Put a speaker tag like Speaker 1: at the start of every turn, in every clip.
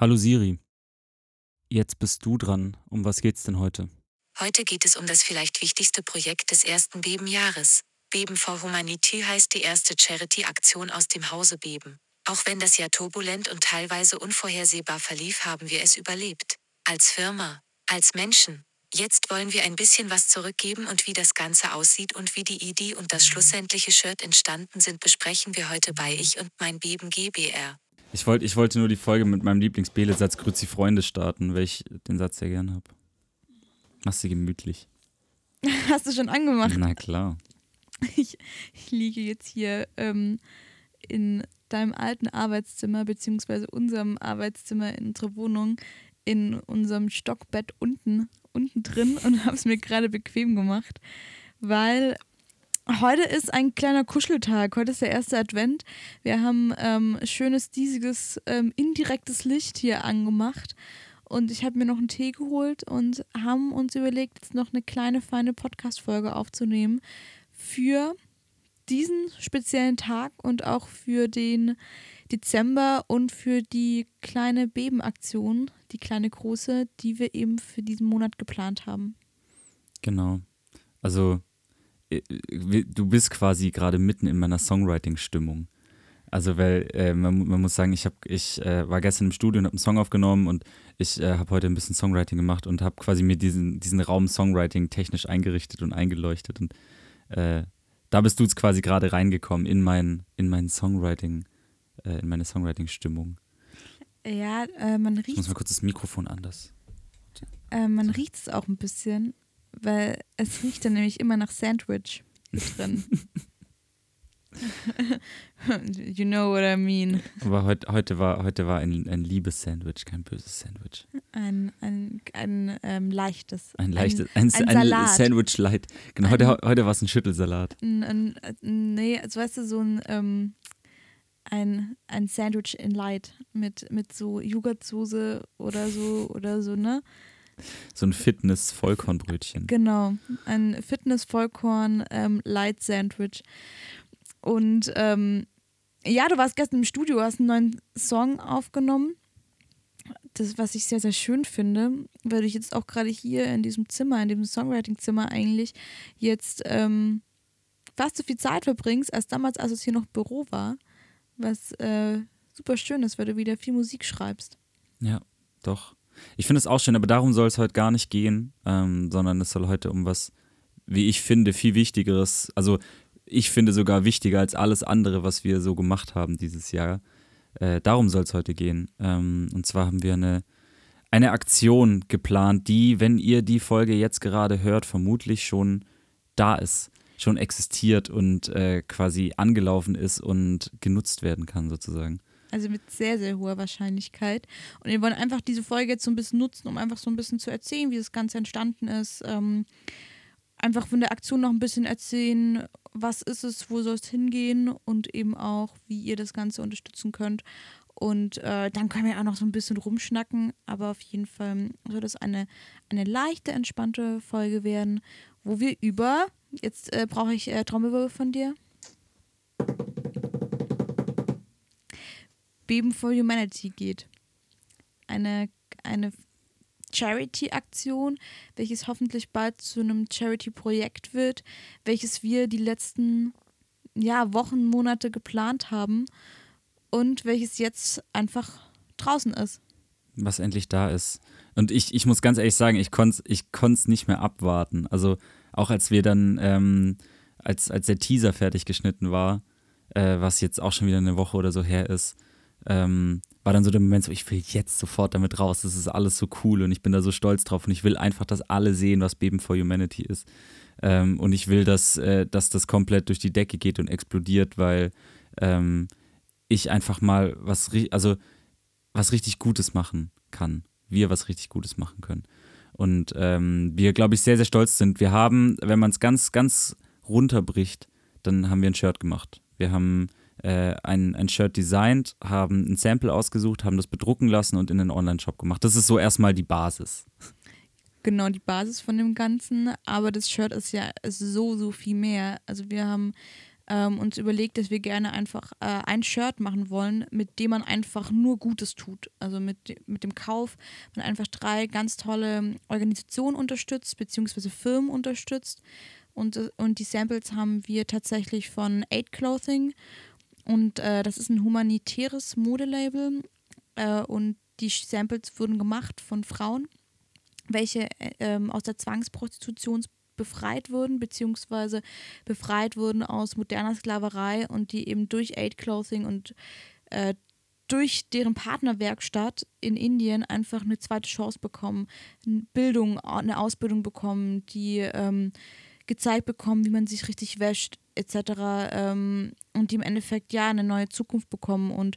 Speaker 1: Hallo Siri. Jetzt bist du dran. Um was geht's denn heute?
Speaker 2: Heute geht es um das vielleicht wichtigste Projekt des ersten Bebenjahres. Beben for Humanity heißt die erste Charity-Aktion aus dem Hause Beben. Auch wenn das Jahr turbulent und teilweise unvorhersehbar verlief, haben wir es überlebt. Als Firma, als Menschen. Jetzt wollen wir ein bisschen was zurückgeben und wie das Ganze aussieht und wie die Idee und das schlussendliche Shirt entstanden sind, besprechen wir heute bei Ich und mein Beben GBR.
Speaker 1: Ich, wollt, ich wollte nur die Folge mit meinem Lieblings-Bele-Satz Grüezi Freunde starten, weil ich den Satz sehr gern habe. Machst du gemütlich.
Speaker 3: Hast du schon angemacht?
Speaker 1: Na klar.
Speaker 3: Ich, ich liege jetzt hier ähm, in deinem alten Arbeitszimmer, beziehungsweise unserem Arbeitszimmer in unserer Wohnung, in unserem Stockbett unten, unten drin und habe es mir gerade bequem gemacht, weil heute ist ein kleiner Kuscheltag. Heute ist der erste Advent. Wir haben ähm, schönes, diesiges, ähm, indirektes Licht hier angemacht. Und ich habe mir noch einen Tee geholt und haben uns überlegt, jetzt noch eine kleine, feine Podcast-Folge aufzunehmen für diesen speziellen Tag und auch für den Dezember und für die kleine Bebenaktion, die kleine große, die wir eben für diesen Monat geplant haben.
Speaker 1: Genau. Also, du bist quasi gerade mitten in meiner Songwriting-Stimmung. Also, weil äh, man, man, muss sagen, ich, hab, ich äh, war gestern im Studio und habe einen Song aufgenommen und ich äh, habe heute ein bisschen Songwriting gemacht und habe quasi mir diesen, diesen Raum Songwriting technisch eingerichtet und eingeleuchtet. Und äh, da bist du jetzt quasi gerade reingekommen in mein, in mein Songwriting, äh, in meine Songwriting-Stimmung.
Speaker 3: Ja, äh, man riecht. Ich
Speaker 1: muss mal kurz das Mikrofon anders.
Speaker 3: Äh, man riecht es auch ein bisschen, weil es riecht dann nämlich immer nach Sandwich drin. you know what I mean.
Speaker 1: Aber heut, heute war, heute war ein, ein liebes Sandwich, kein böses Sandwich.
Speaker 3: Ein, ein, ein ähm, leichtes.
Speaker 1: Ein leichtes, ein, ein, ein, ein Sandwich light. Genau, heute, heute war es ein Schüttelsalat.
Speaker 3: Ein, nee, also weißt du, so ein, ähm, ein, ein Sandwich in light mit, mit so Joghurtsoße oder so oder so, ne?
Speaker 1: So ein Fitness-Vollkornbrötchen.
Speaker 3: Genau, ein Fitness-Vollkorn-Light-Sandwich. Und ähm, ja, du warst gestern im Studio, hast einen neuen Song aufgenommen. Das, was ich sehr, sehr schön finde, weil ich jetzt auch gerade hier in diesem Zimmer, in diesem Songwriting-Zimmer eigentlich jetzt ähm, fast so viel Zeit verbringst, als damals, als es hier noch Büro war. Was äh, super schön ist, weil du wieder viel Musik schreibst.
Speaker 1: Ja, doch. Ich finde es auch schön, aber darum soll es heute gar nicht gehen, ähm, sondern es soll heute um was, wie ich finde, viel Wichtigeres, also ich finde sogar wichtiger als alles andere, was wir so gemacht haben dieses Jahr. Äh, darum soll es heute gehen. Ähm, und zwar haben wir eine, eine Aktion geplant, die, wenn ihr die Folge jetzt gerade hört, vermutlich schon da ist, schon existiert und äh, quasi angelaufen ist und genutzt werden kann, sozusagen.
Speaker 3: Also mit sehr, sehr hoher Wahrscheinlichkeit. Und wir wollen einfach diese Folge jetzt so ein bisschen nutzen, um einfach so ein bisschen zu erzählen, wie das Ganze entstanden ist. Ähm, einfach von der Aktion noch ein bisschen erzählen, was ist es, wo soll es hingehen und eben auch, wie ihr das Ganze unterstützen könnt. Und äh, dann können wir auch noch so ein bisschen rumschnacken, aber auf jeden Fall soll das eine, eine leichte, entspannte Folge werden, wo wir über, jetzt äh, brauche ich äh, Trommelwirbel von dir. Beben for Humanity geht. Eine, eine Charity-Aktion, welches hoffentlich bald zu einem Charity-Projekt wird, welches wir die letzten ja, Wochen, Monate geplant haben und welches jetzt einfach draußen ist.
Speaker 1: Was endlich da ist. Und ich, ich muss ganz ehrlich sagen, ich konnte es ich nicht mehr abwarten. Also auch als wir dann, ähm, als, als der Teaser fertig geschnitten war, äh, was jetzt auch schon wieder eine Woche oder so her ist, ähm, war dann so der Moment so, ich will jetzt sofort damit raus, das ist alles so cool und ich bin da so stolz drauf und ich will einfach, dass alle sehen, was Beben for Humanity ist. Ähm, und ich will, dass, äh, dass das komplett durch die Decke geht und explodiert, weil ähm, ich einfach mal was, also was richtig Gutes machen kann. Wir was richtig Gutes machen können. Und ähm, wir, glaube ich, sehr, sehr stolz sind. Wir haben, wenn man es ganz, ganz runterbricht, dann haben wir ein Shirt gemacht. Wir haben äh, ein, ein Shirt designt, haben ein Sample ausgesucht, haben das bedrucken lassen und in den Online-Shop gemacht. Das ist so erstmal die Basis.
Speaker 3: Genau, die Basis von dem Ganzen. Aber das Shirt ist ja so, so viel mehr. Also wir haben ähm, uns überlegt, dass wir gerne einfach äh, ein Shirt machen wollen, mit dem man einfach nur Gutes tut. Also mit, mit dem Kauf man einfach drei ganz tolle Organisationen unterstützt, beziehungsweise Firmen unterstützt. Und, äh, und die Samples haben wir tatsächlich von Aid Clothing. Und äh, das ist ein humanitäres Modelabel. Äh, und die Samples wurden gemacht von Frauen, welche äh, ähm, aus der Zwangsprostitution befreit wurden, beziehungsweise befreit wurden aus moderner Sklaverei und die eben durch Aid Clothing und äh, durch deren Partnerwerkstatt in Indien einfach eine zweite Chance bekommen, Bildung, eine Ausbildung bekommen, die ähm, gezeigt bekommen, wie man sich richtig wäscht, etc. Ähm, und die im Endeffekt ja eine neue Zukunft bekommen. Und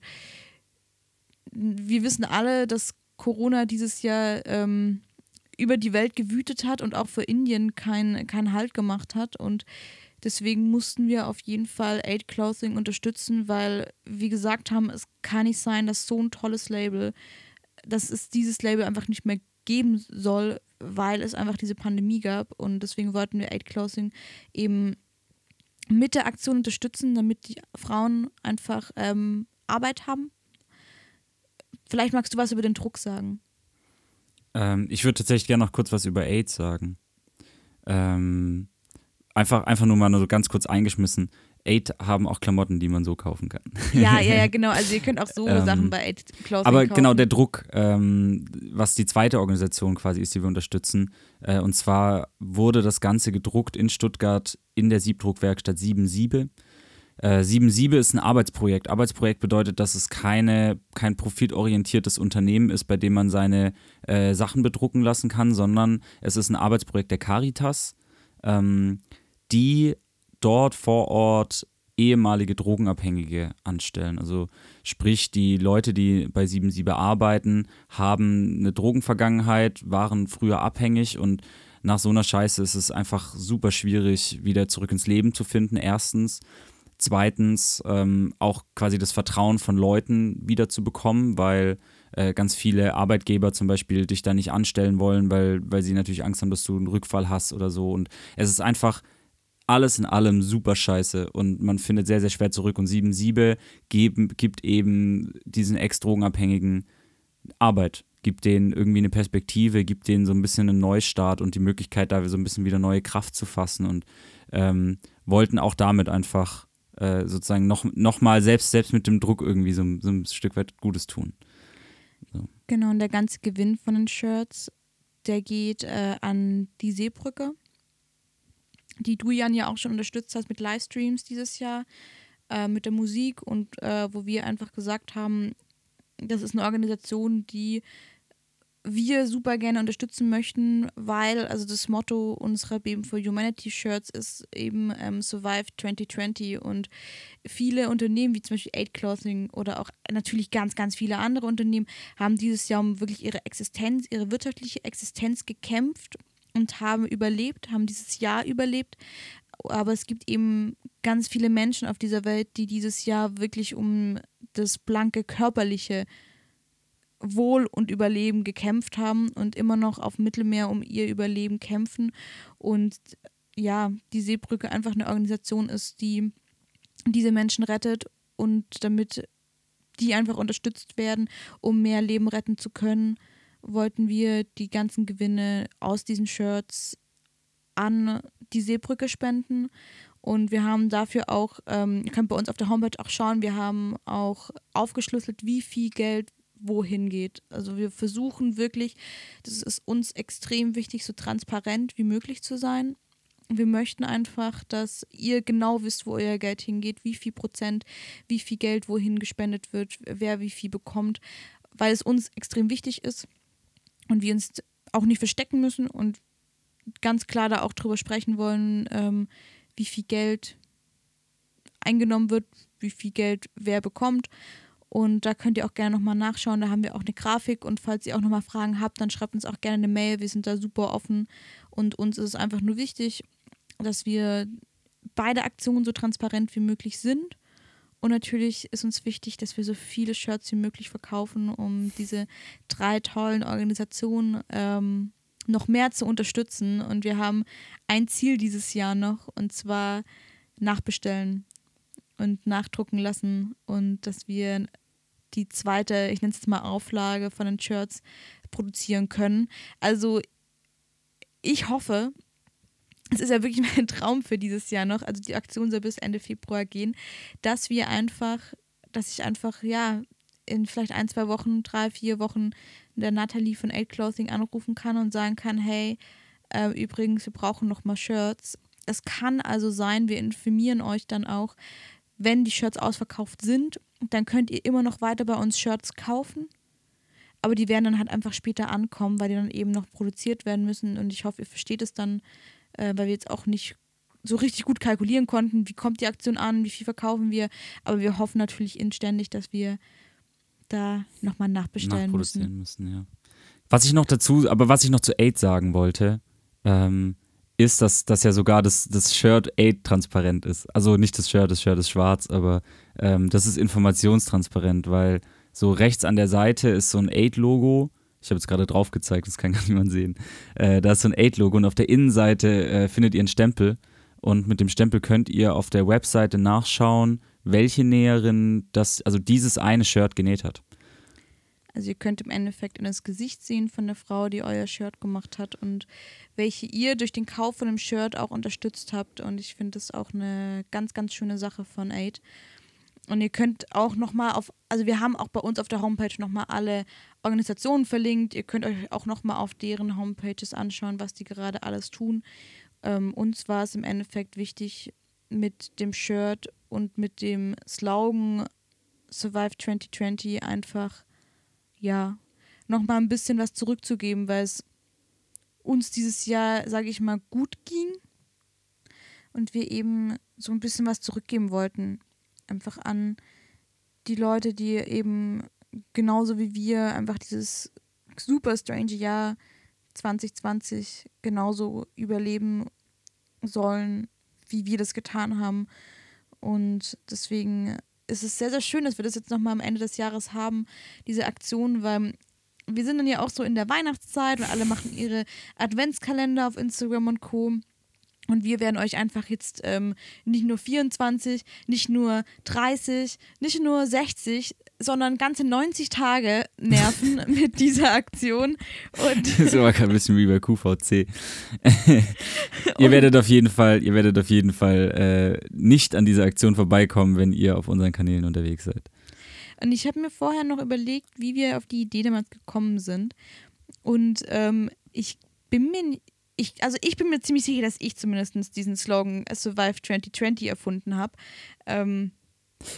Speaker 3: wir wissen alle, dass Corona dieses Jahr ähm, über die Welt gewütet hat und auch für Indien keinen kein Halt gemacht hat. Und deswegen mussten wir auf jeden Fall Aid Clothing unterstützen, weil, wie gesagt haben, es kann nicht sein, dass so ein tolles Label, dass es dieses Label einfach nicht mehr geben soll, weil es einfach diese Pandemie gab. Und deswegen wollten wir Aid Clothing eben mit der Aktion unterstützen, damit die Frauen einfach ähm, Arbeit haben. Vielleicht magst du was über den Druck sagen.
Speaker 1: Ähm, ich würde tatsächlich gerne noch kurz was über AIDS sagen. Ähm, einfach, einfach nur mal so ganz kurz eingeschmissen. Aid haben auch Klamotten, die man so kaufen kann.
Speaker 3: Ja, ja, ja, genau. Also ihr könnt auch so ähm, Sachen bei Aid Clothing
Speaker 1: Aber
Speaker 3: kaufen.
Speaker 1: genau der Druck, ähm, was die zweite Organisation quasi ist, die wir unterstützen. Äh, und zwar wurde das Ganze gedruckt in Stuttgart in der Siebdruckwerkstatt 77. Äh, 77 ist ein Arbeitsprojekt. Arbeitsprojekt bedeutet, dass es keine, kein profitorientiertes Unternehmen ist, bei dem man seine äh, Sachen bedrucken lassen kann, sondern es ist ein Arbeitsprojekt der Caritas, ähm, die dort vor Ort ehemalige Drogenabhängige anstellen. Also sprich, die Leute, die bei 77 arbeiten, haben eine Drogenvergangenheit, waren früher abhängig und nach so einer Scheiße ist es einfach super schwierig, wieder zurück ins Leben zu finden, erstens. Zweitens ähm, auch quasi das Vertrauen von Leuten wieder zu bekommen, weil äh, ganz viele Arbeitgeber zum Beispiel dich da nicht anstellen wollen, weil, weil sie natürlich Angst haben, dass du einen Rückfall hast oder so. Und es ist einfach alles in allem super scheiße und man findet sehr, sehr schwer zurück. Und 7-7 gibt eben diesen Ex-Drogenabhängigen Arbeit, gibt denen irgendwie eine Perspektive, gibt denen so ein bisschen einen Neustart und die Möglichkeit, da so ein bisschen wieder neue Kraft zu fassen und ähm, wollten auch damit einfach äh, sozusagen noch, noch mal selbst, selbst mit dem Druck irgendwie so, so ein Stück weit Gutes tun.
Speaker 3: So. Genau, und der ganze Gewinn von den Shirts, der geht äh, an die Seebrücke, die du, Jan, ja auch schon unterstützt hast mit Livestreams dieses Jahr, äh, mit der Musik und äh, wo wir einfach gesagt haben, das ist eine Organisation, die wir super gerne unterstützen möchten, weil also das Motto unserer Beben for Humanity Shirts ist eben ähm, Survive 2020 und viele Unternehmen wie zum Beispiel Aid Clothing oder auch natürlich ganz, ganz viele andere Unternehmen haben dieses Jahr um wirklich ihre Existenz, ihre wirtschaftliche Existenz gekämpft und haben überlebt, haben dieses Jahr überlebt. Aber es gibt eben ganz viele Menschen auf dieser Welt, die dieses Jahr wirklich um das blanke körperliche Wohl und Überleben gekämpft haben und immer noch auf Mittelmeer um ihr Überleben kämpfen. Und ja, die Seebrücke einfach eine Organisation ist, die diese Menschen rettet und damit die einfach unterstützt werden, um mehr Leben retten zu können, wollten wir die ganzen Gewinne aus diesen Shirts an die Seebrücke spenden. Und wir haben dafür auch, ähm, ihr könnt bei uns auf der Homepage auch schauen, wir haben auch aufgeschlüsselt, wie viel Geld wohin geht. Also wir versuchen wirklich, das ist uns extrem wichtig, so transparent wie möglich zu sein. Wir möchten einfach, dass ihr genau wisst, wo euer Geld hingeht, wie viel Prozent, wie viel Geld wohin gespendet wird, wer wie viel bekommt, weil es uns extrem wichtig ist und wir uns auch nicht verstecken müssen und ganz klar da auch drüber sprechen wollen, ähm, wie viel Geld eingenommen wird, wie viel Geld wer bekommt und da könnt ihr auch gerne nochmal nachschauen. Da haben wir auch eine Grafik. Und falls ihr auch nochmal Fragen habt, dann schreibt uns auch gerne eine Mail. Wir sind da super offen. Und uns ist es einfach nur wichtig, dass wir beide Aktionen so transparent wie möglich sind. Und natürlich ist uns wichtig, dass wir so viele Shirts wie möglich verkaufen, um diese drei tollen Organisationen ähm, noch mehr zu unterstützen. Und wir haben ein Ziel dieses Jahr noch, und zwar nachbestellen und nachdrucken lassen und dass wir die zweite, ich nenne es jetzt mal Auflage von den Shirts produzieren können. Also ich hoffe, es ist ja wirklich mein Traum für dieses Jahr noch, also die Aktion soll bis Ende Februar gehen, dass wir einfach, dass ich einfach, ja, in vielleicht ein, zwei Wochen, drei, vier Wochen der Natalie von Aid Clothing anrufen kann und sagen kann, hey, äh, übrigens, wir brauchen noch mal Shirts. Es kann also sein, wir informieren euch dann auch, wenn die Shirts ausverkauft sind, dann könnt ihr immer noch weiter bei uns Shirts kaufen. Aber die werden dann halt einfach später ankommen, weil die dann eben noch produziert werden müssen. Und ich hoffe, ihr versteht es dann, äh, weil wir jetzt auch nicht so richtig gut kalkulieren konnten, wie kommt die Aktion an, wie viel verkaufen wir. Aber wir hoffen natürlich inständig, dass wir da nochmal nachbestellen müssen.
Speaker 1: müssen, ja. Was ich noch dazu, aber was ich noch zu Aid sagen wollte, ähm, ist, dass, dass ja sogar das, das Shirt Aid transparent ist. Also nicht das Shirt, das Shirt ist schwarz, aber ähm, das ist informationstransparent, weil so rechts an der Seite ist so ein Aid-Logo. Ich habe jetzt gerade drauf gezeigt, das kann gar niemand sehen. Äh, da ist so ein Aid-Logo und auf der Innenseite äh, findet ihr einen Stempel. Und mit dem Stempel könnt ihr auf der Webseite nachschauen, welche Näherin das, also dieses eine Shirt genäht hat.
Speaker 3: Also ihr könnt im Endeffekt in das Gesicht sehen von der Frau, die euer Shirt gemacht hat und welche ihr durch den Kauf von dem Shirt auch unterstützt habt. Und ich finde das auch eine ganz, ganz schöne Sache von Aid. Und ihr könnt auch nochmal auf, also wir haben auch bei uns auf der Homepage nochmal alle Organisationen verlinkt. Ihr könnt euch auch nochmal auf deren Homepages anschauen, was die gerade alles tun. Ähm, uns war es im Endeffekt wichtig, mit dem Shirt und mit dem Slogan Survive 2020 einfach, ja, nochmal ein bisschen was zurückzugeben, weil es uns dieses Jahr, sage ich mal, gut ging und wir eben so ein bisschen was zurückgeben wollten. Einfach an die Leute, die eben genauso wie wir einfach dieses super strange Jahr 2020 genauso überleben sollen, wie wir das getan haben. Und deswegen ist es sehr, sehr schön, dass wir das jetzt nochmal am Ende des Jahres haben, diese Aktion, weil wir sind dann ja auch so in der Weihnachtszeit und alle machen ihre Adventskalender auf Instagram und Co. Und wir werden euch einfach jetzt ähm, nicht nur 24, nicht nur 30, nicht nur 60, sondern ganze 90 Tage nerven mit dieser Aktion. Und
Speaker 1: Das ist aber kein bisschen wie bei QVC. ihr werdet auf jeden Fall, ihr werdet auf jeden Fall äh, nicht an dieser Aktion vorbeikommen, wenn ihr auf unseren Kanälen unterwegs seid.
Speaker 3: Und ich habe mir vorher noch überlegt, wie wir auf die Idee damals gekommen sind. Und ähm, ich bin mir, ich, also ich bin mir ziemlich sicher, dass ich zumindest diesen Slogan Survive 2020 erfunden habe. Ähm,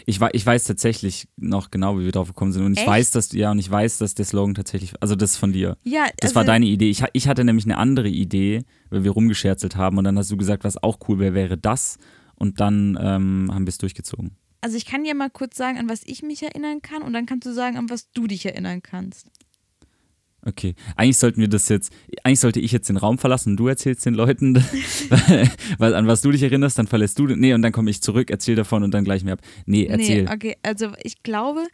Speaker 1: Ich, wei- ich weiß tatsächlich noch genau, wie wir drauf gekommen sind. Und ich
Speaker 3: Echt?
Speaker 1: weiß, dass ja, und ich weiß, dass der Slogan tatsächlich, also das ist von dir.
Speaker 3: ja,
Speaker 1: Das
Speaker 3: also,
Speaker 1: war deine Idee. Ich, ich hatte nämlich eine andere Idee, weil wir rumgescherzelt haben und dann hast du gesagt, was auch cool wäre, wäre das. Und dann ähm, haben wir es durchgezogen.
Speaker 3: Also ich kann ja mal kurz sagen, an was ich mich erinnern kann und dann kannst du sagen, an was du dich erinnern kannst.
Speaker 1: Okay. Eigentlich sollten wir das jetzt, eigentlich sollte ich jetzt den Raum verlassen und du erzählst den Leuten, weil an was du dich erinnerst, dann verlässt du, nee, und dann komme ich zurück, erzähl davon und dann gleich mehr ab. Nee, erzähl.
Speaker 3: Nee, okay, also ich glaube,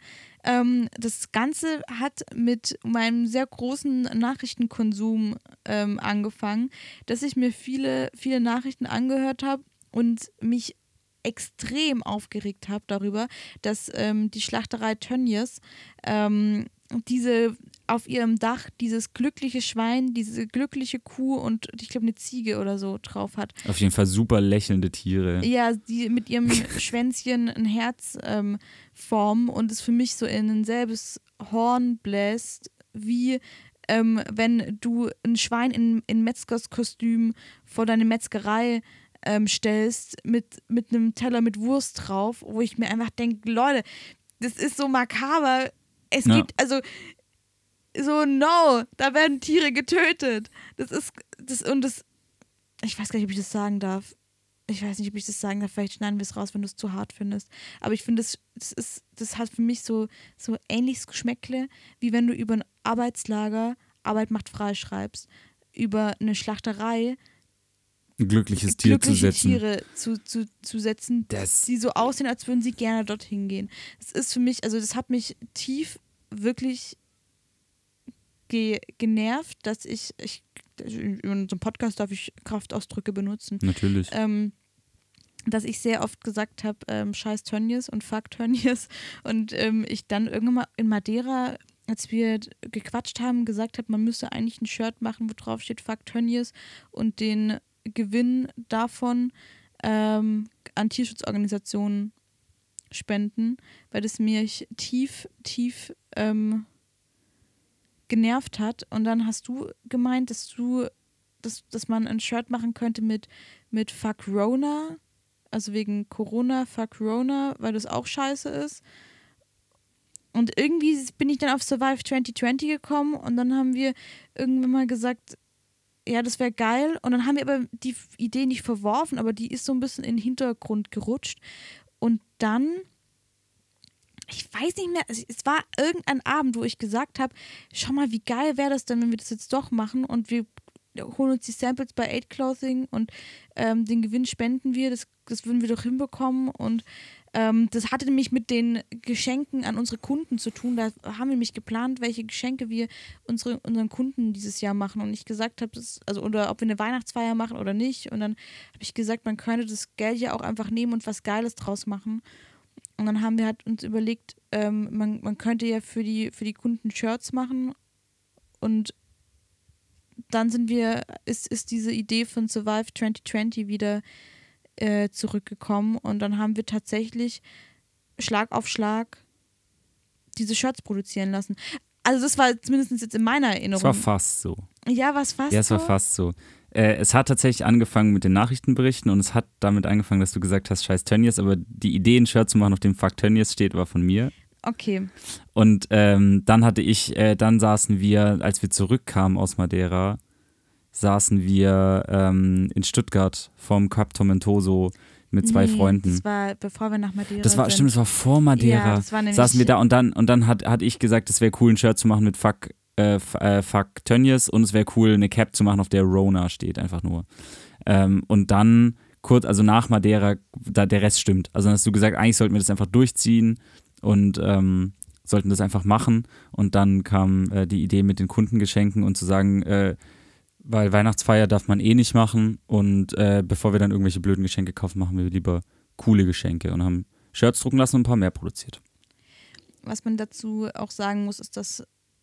Speaker 3: ähm, das Ganze hat mit meinem sehr großen Nachrichtenkonsum ähm, angefangen, dass ich mir viele, viele Nachrichten angehört habe und mich extrem aufgeregt habe darüber, dass ähm, die Schlachterei Tönnies ähm, diese auf ihrem Dach dieses glückliche Schwein, diese glückliche Kuh und ich glaube eine Ziege oder so drauf hat.
Speaker 1: Auf jeden Fall super lächelnde Tiere.
Speaker 3: Ja, die mit ihrem Schwänzchen ein Herz ähm, formen und es für mich so in ein selbes Horn bläst, wie ähm, wenn du ein Schwein in, in Metzgerskostüm vor deine Metzgerei ähm, stellst mit, mit einem Teller mit Wurst drauf, wo ich mir einfach denke, Leute, das ist so makaber. Es
Speaker 1: Ja.
Speaker 3: gibt, also so, no, da werden Tiere getötet. Das ist, das, und das, ich weiß gar nicht, ob ich das sagen darf. Ich weiß nicht, ob ich das sagen darf. Vielleicht schneiden wir es raus, wenn du es zu hart findest. Aber ich finde, das, das, ist, das hat für mich so, so ähnliches Geschmäckle, wie wenn du über ein Arbeitslager Arbeit macht frei schreibst. Über eine Schlachterei
Speaker 1: Ein glückliches Tier zu
Speaker 3: glückliche
Speaker 1: setzen.
Speaker 3: Tiere zu, zu, zu setzen,
Speaker 1: Das-
Speaker 3: die so aussehen, als würden sie gerne dorthin gehen. Das ist für mich, also das hat mich tief wirklich ge genervt, dass ich, ich in unserem Podcast darf ich Kraftausdrücke benutzen,
Speaker 1: Natürlich.
Speaker 3: ähm, dass ich sehr oft gesagt habe, ähm, scheiß Tönnies und fuck Tönnies. Und ähm, ich dann irgendwann mal in Madeira, als wir gequatscht haben, gesagt habe, man müsste eigentlich ein Shirt machen, wo drauf steht fuck Tönnies und den Gewinn davon ähm, an Tierschutzorganisationen spenden, weil das mich tief, tief ähm, genervt hat. Und dann hast du gemeint, dass du, dass, dass man ein Shirt machen könnte mit, mit Fuck Rona, also wegen Corona, Fuck Rona, weil das auch scheiße ist. Und irgendwie bin ich dann auf Survive 2020 gekommen und dann haben wir irgendwann mal gesagt, ja, das wäre geil. Und dann haben wir aber die Idee nicht verworfen, aber die ist so ein bisschen in den Hintergrund gerutscht. Und dann, ich weiß nicht mehr, es war irgendein Abend, wo ich gesagt habe, schau mal, wie geil wäre das denn, wenn wir das jetzt doch machen und wir holen uns die Samples bei Aid Clothing und ähm, den Gewinn spenden wir, das, das würden wir doch hinbekommen und ähm, das hatte nämlich mit den Geschenken an unsere Kunden zu tun. Da haben wir nämlich geplant, welche Geschenke wir unsere, unseren Kunden dieses Jahr machen. Und ich gesagt habe, also oder ob wir eine Weihnachtsfeier machen oder nicht. Und dann habe ich gesagt, man könnte das Geld ja auch einfach nehmen und was Geiles draus machen. Und dann haben wir halt uns überlegt, ähm, man, man könnte ja für die, für die Kunden Shirts machen. Und dann sind wir, ist, ist diese Idee von Survive 2020 wieder äh, zurückgekommen und dann haben wir tatsächlich Schlag auf Schlag diese Shirts produzieren lassen. Also das war zumindest jetzt in meiner Erinnerung. Es
Speaker 1: war fast so.
Speaker 3: Ja, was fast
Speaker 1: Ja, es war fast so. Äh, es hat tatsächlich angefangen mit den Nachrichtenberichten und es hat damit angefangen, dass du gesagt hast, scheiß Tönnies, aber die Idee, ein Shirt zu machen, auf dem Fuck Tönnies steht, war von mir.
Speaker 3: Okay.
Speaker 1: Und ähm, dann hatte ich, äh, dann saßen wir, als wir zurückkamen aus Madeira, saßen wir ähm, in Stuttgart vom Cap Tormentoso mit zwei nee, Freunden.
Speaker 3: Das war bevor wir nach Madeira
Speaker 1: Das war
Speaker 3: sind.
Speaker 1: stimmt, das war vor Madeira.
Speaker 3: Ja, das war
Speaker 1: saßen wir da und dann und dann hat, hat ich gesagt, es wäre cool ein Shirt zu machen mit Fuck äh, äh, Fuck Tönnies und es wäre cool eine Cap zu machen, auf der Rona steht einfach nur. Ähm, und dann kurz also nach Madeira, da der Rest stimmt. Also dann hast du gesagt, eigentlich sollten wir das einfach durchziehen und ähm, sollten das einfach machen und dann kam äh, die Idee mit den Kundengeschenken und zu sagen, äh, weil Weihnachtsfeier darf man eh nicht machen und äh, bevor wir dann irgendwelche blöden Geschenke kaufen, machen wir lieber coole Geschenke und haben Shirts drucken lassen und ein paar mehr produziert.
Speaker 3: Was man dazu auch sagen muss, ist, dass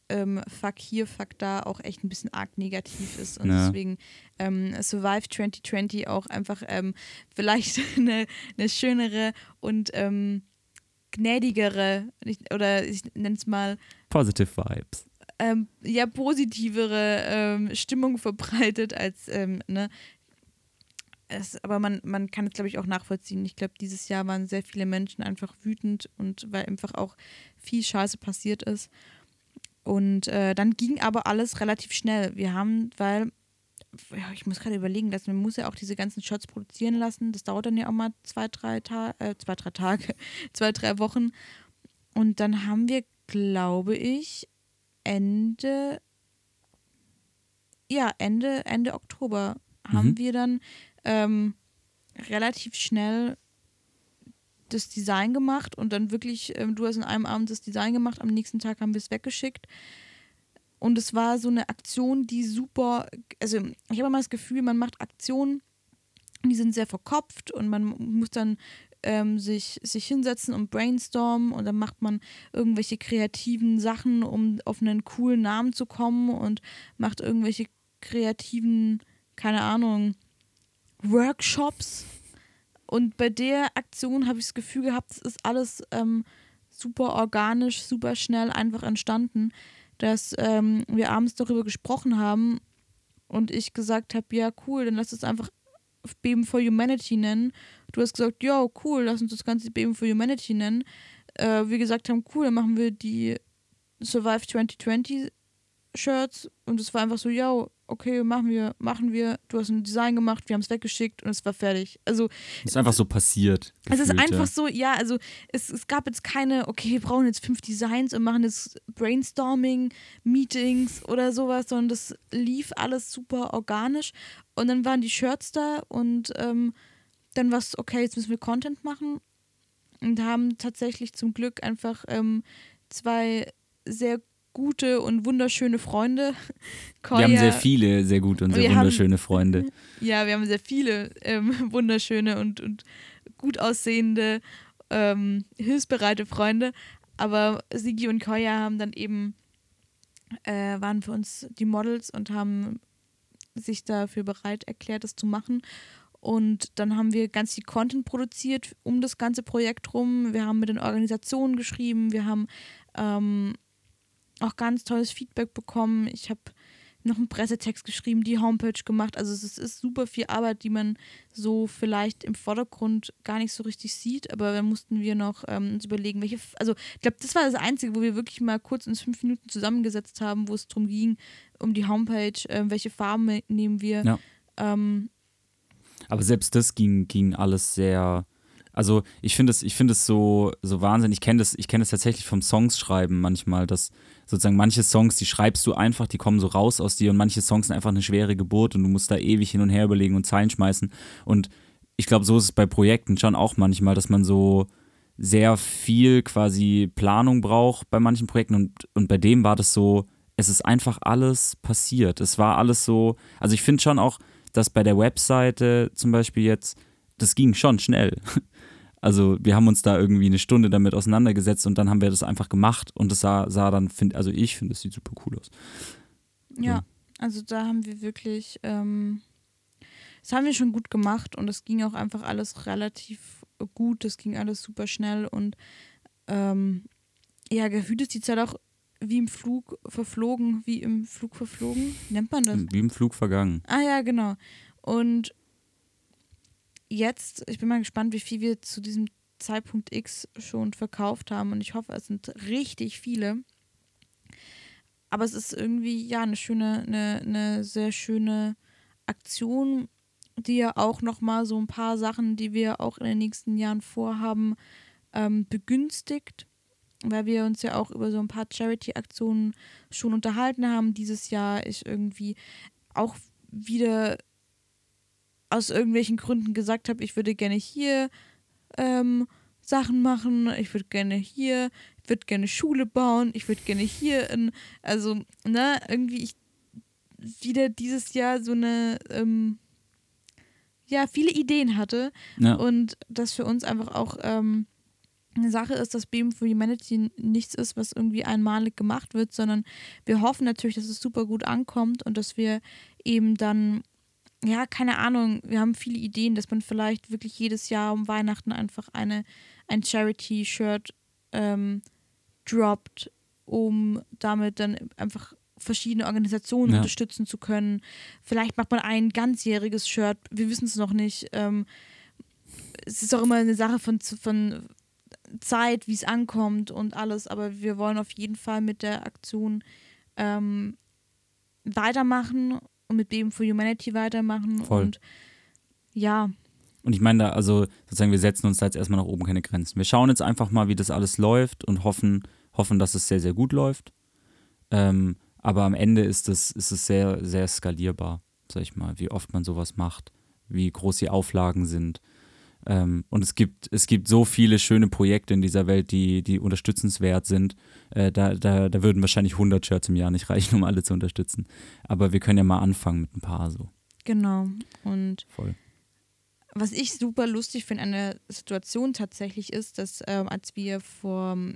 Speaker 3: ähm, Fuck hier, Fuck da auch echt ein bisschen arg negativ ist und ja. deswegen ähm, Survive 2020 auch einfach ähm, vielleicht eine, eine schönere und ähm, gnädigere oder ich nenne es mal
Speaker 1: Positive Vibes
Speaker 3: ähm, ja positivere ähm, Stimmung verbreitet als, ähm, ne? Es, aber man, man kann es, glaube ich, auch nachvollziehen. Ich glaube, dieses Jahr waren sehr viele Menschen einfach wütend und weil einfach auch viel Scheiße passiert ist. Und äh, dann ging aber alles relativ schnell. Wir haben, weil, ja, ich muss gerade überlegen, dass man muss ja auch diese ganzen Shots produzieren lassen. Das dauert dann ja auch mal zwei, drei Tage, äh, zwei, drei Tage, zwei, drei Wochen. Und dann haben wir, glaube ich, Ende, ja, Ende, Ende Oktober mhm. haben wir dann ähm, relativ schnell das Design gemacht und dann wirklich, ähm, du hast in einem Abend das Design gemacht, am nächsten Tag haben wir es weggeschickt. Und es war so eine Aktion, die super, also ich habe immer das Gefühl, man macht Aktionen, die sind sehr verkopft und man muss dann ähm, sich, sich hinsetzen und brainstormen und dann macht man irgendwelche kreativen Sachen, um auf einen coolen Namen zu kommen und macht irgendwelche kreativen, keine Ahnung, Workshops. Und bei der Aktion habe ich das Gefühl gehabt, es ist alles ähm, super organisch, super schnell einfach entstanden, dass ähm, wir abends darüber gesprochen haben und ich gesagt habe, ja cool, dann lass es einfach Beben for Humanity nennen. Du hast gesagt, ja, cool, lass uns das Ganze Beben for Humanity nennen. Äh, wir gesagt haben, cool, dann machen wir die Survive 2020 Shirts und es war einfach so, ja, okay, machen wir, machen wir. Du hast ein Design gemacht, wir haben es weggeschickt und es war fertig. Also
Speaker 1: es ist einfach so passiert.
Speaker 3: Gefühlt, es ist einfach ja. so, ja, also es, es gab jetzt keine, okay, wir brauchen jetzt fünf Designs und machen jetzt Brainstorming, Meetings oder sowas, sondern das lief alles super organisch und dann waren die Shirts da und ähm, dann war es, okay, jetzt müssen wir Content machen und haben tatsächlich zum Glück einfach ähm, zwei sehr gute und wunderschöne Freunde.
Speaker 1: Koya, wir haben sehr viele sehr gute und sehr wunderschöne haben, Freunde.
Speaker 3: Ja, wir haben sehr viele ähm, wunderschöne und, und gut aussehende, ähm, hilfsbereite Freunde. Aber Sigi und Koya haben dann eben, äh, waren für uns die Models und haben sich dafür bereit erklärt, das zu machen. Und dann haben wir ganz viel Content produziert um das ganze Projekt rum. Wir haben mit den Organisationen geschrieben, wir haben ähm, auch ganz tolles Feedback bekommen. Ich habe noch einen Pressetext geschrieben, die Homepage gemacht. Also es ist super viel Arbeit, die man so vielleicht im Vordergrund gar nicht so richtig sieht. Aber dann mussten wir noch ähm, uns überlegen, welche. Also ich glaube, das war das Einzige, wo wir wirklich mal kurz uns fünf Minuten zusammengesetzt haben, wo es darum ging, um die Homepage, äh, welche Farben nehmen wir.
Speaker 1: Ja.
Speaker 3: Ähm,
Speaker 1: Aber selbst das ging, ging alles sehr. Also ich finde es, ich finde es so, so Wahnsinn. Ich kenne das, ich kenne das tatsächlich vom Songs schreiben manchmal, dass sozusagen manche Songs, die schreibst du einfach, die kommen so raus aus dir und manche Songs sind einfach eine schwere Geburt und du musst da ewig hin und her überlegen und Zeilen schmeißen. Und ich glaube, so ist es bei Projekten schon auch manchmal, dass man so sehr viel quasi Planung braucht bei manchen Projekten und, und bei dem war das so, es ist einfach alles passiert. Es war alles so, also ich finde schon auch, dass bei der Webseite zum Beispiel jetzt, das ging schon schnell. Also wir haben uns da irgendwie eine Stunde damit auseinandergesetzt und dann haben wir das einfach gemacht und es sah, sah dann, find, also ich finde, es sieht super cool aus.
Speaker 3: Ja,
Speaker 1: Ja.
Speaker 3: also da haben wir wirklich, ähm, das haben wir schon gut gemacht und es ging auch einfach alles relativ gut, das ging alles super schnell und ähm, ja, gefühlt ist die Zeit auch wie im Flug verflogen, wie im Flug verflogen, nennt man das?
Speaker 1: Wie im Flug vergangen.
Speaker 3: Ah ja, genau. Und jetzt, ich bin mal gespannt, wie viel wir zu diesem Zeitpunkt X schon verkauft haben und ich hoffe, es sind richtig viele. Aber es ist irgendwie, ja, eine schöne, eine, eine sehr schöne Aktion, die ja auch nochmal so ein paar Sachen, die wir auch in den nächsten Jahren vorhaben, ähm, begünstigt, weil wir uns ja auch über so ein paar Charity-Aktionen schon unterhalten haben dieses Jahr. Ich irgendwie auch wieder aus irgendwelchen Gründen gesagt habe, ich würde gerne hier ähm, Sachen machen, ich würde gerne hier, ich würde gerne Schule bauen, ich würde gerne hier in, also, ne, irgendwie ich wieder dieses Jahr so eine, ähm, ja, viele Ideen hatte
Speaker 1: Ja.
Speaker 3: und das für uns einfach auch ähm, eine Sache ist, dass Beam for Humanity nichts ist, was irgendwie einmalig gemacht wird, sondern wir hoffen natürlich, dass es super gut ankommt und dass wir eben dann, ja, keine Ahnung, wir haben viele Ideen, dass man vielleicht wirklich jedes Jahr um Weihnachten einfach eine, ein Charity-Shirt ähm, droppt, um damit dann einfach verschiedene Organisationen
Speaker 1: Ja.
Speaker 3: unterstützen zu können. Vielleicht macht man ein ganzjähriges Shirt, wir wissen es noch nicht. Ähm, es ist auch immer eine Sache von, von Zeit, wie es ankommt und alles, aber wir wollen auf jeden Fall mit der Aktion ähm, weitermachen und mit Beam for Humanity weitermachen
Speaker 1: Voll.
Speaker 3: und ja,
Speaker 1: Und ich meine da, also sozusagen, wir setzen uns da jetzt erstmal nach oben keine Grenzen. Wir schauen jetzt einfach mal, wie das alles läuft und hoffen, hoffen, dass es sehr, sehr gut läuft. Ähm, aber am Ende ist es, ist es sehr, sehr skalierbar, sag ich mal, wie oft man sowas macht, wie groß die Auflagen sind. Ähm, und es gibt, es gibt so viele schöne Projekte in dieser Welt, die, die unterstützenswert sind. Äh, da, da, da würden wahrscheinlich 100 Shirts im Jahr nicht reichen, um alle zu unterstützen. Aber wir können ja mal anfangen mit ein paar so.
Speaker 3: genau. Und
Speaker 1: Voll.
Speaker 3: was ich super lustig finde an der Situation tatsächlich ist, dass ähm, als wir vor ähm,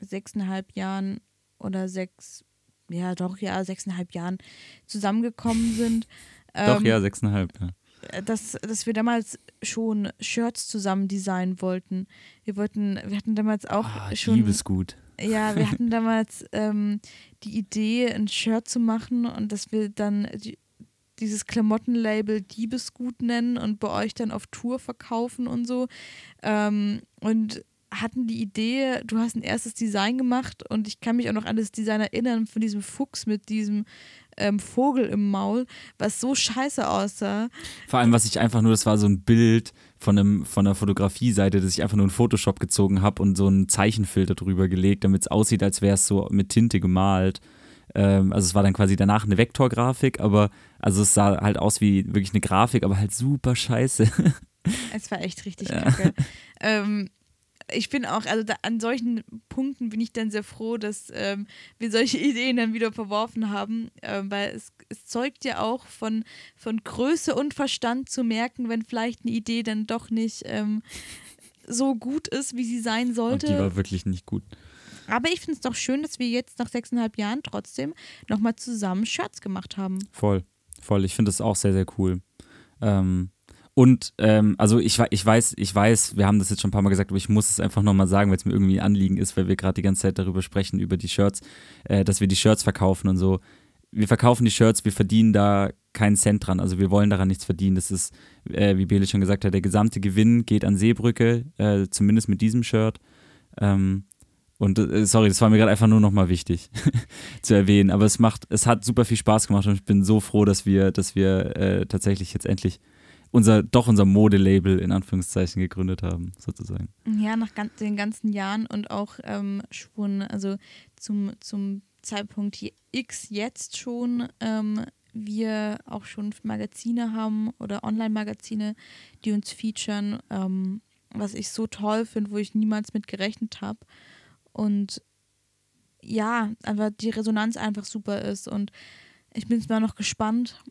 Speaker 3: sechseinhalb Jahren oder sechs, ja doch, ja, sechseinhalb Jahren zusammengekommen sind,
Speaker 1: Doch,
Speaker 3: ähm,
Speaker 1: ja, sechseinhalb, ja.
Speaker 3: Dass, dass wir damals schon Shirts zusammen designen wollten. Wir wollten, wir hatten damals auch
Speaker 1: Ah,
Speaker 3: schon.
Speaker 1: Liebesgut.
Speaker 3: Ja, wir hatten damals ähm, die Idee, ein Shirt zu machen und dass wir dann die, dieses Klamottenlabel Diebesgut nennen und bei euch dann auf Tour verkaufen und so. Ähm, und hatten die Idee, du hast ein erstes Design gemacht und ich kann mich auch noch an das Design erinnern von diesem Fuchs mit diesem ähm, Vogel im Maul, was so scheiße aussah.
Speaker 1: Vor allem, was ich einfach nur, das war so ein Bild von, einem, von einer Fotografie-Seite, das ich einfach nur in Photoshop gezogen habe und so einen Zeichenfilter drüber gelegt, damit es aussieht, als wäre es so mit Tinte gemalt. Ähm, also es war dann quasi danach eine Vektorgrafik, aber also es sah halt aus wie wirklich eine Grafik, aber halt super scheiße.
Speaker 3: Es war echt richtig kacke. ähm, ich bin auch, also da, an solchen Punkten bin ich dann sehr froh, dass ähm, wir solche Ideen dann wieder verworfen haben, ähm, weil es, es zeugt ja auch von, von Größe und Verstand zu merken, wenn vielleicht eine Idee dann doch nicht ähm, so gut ist, wie sie sein sollte.
Speaker 1: Und die war wirklich nicht gut.
Speaker 3: Aber ich finde es doch schön, dass wir jetzt nach sechseinhalb Jahren trotzdem nochmal zusammen Shirts gemacht haben.
Speaker 1: Voll, voll. Ich finde das auch sehr, sehr cool. Ähm, und ähm, also ich, ich weiß, ich weiß, wir haben das jetzt schon ein paar Mal gesagt, aber ich muss es einfach nochmal sagen, weil es mir irgendwie ein Anliegen ist, weil wir gerade die ganze Zeit darüber sprechen, über die Shirts, äh, dass wir die Shirts verkaufen und so. Wir verkaufen die Shirts, wir verdienen da keinen Cent dran. Also wir wollen daran nichts verdienen. Das ist, äh, wie Bele schon gesagt hat, der gesamte Gewinn geht an Seebrücke, äh, zumindest mit diesem Shirt. Ähm, und äh, sorry, das war mir gerade einfach nur nochmal wichtig zu erwähnen. Aber es macht, es hat super viel Spaß gemacht und ich bin so froh, dass wir, dass wir äh, tatsächlich jetzt endlich unser, doch unser Modelabel in Anführungszeichen gegründet haben, sozusagen.
Speaker 3: Ja, nach ganz, den ganzen Jahren und auch ähm, schon, also zum, zum Zeitpunkt X jetzt schon, ähm, wir auch schon Magazine haben oder Online-Magazine, die uns featuren, ähm, was ich so toll finde, wo ich niemals mit gerechnet habe. Und ja, aber die Resonanz einfach super ist. Und ich bin jetzt mal noch gespannt.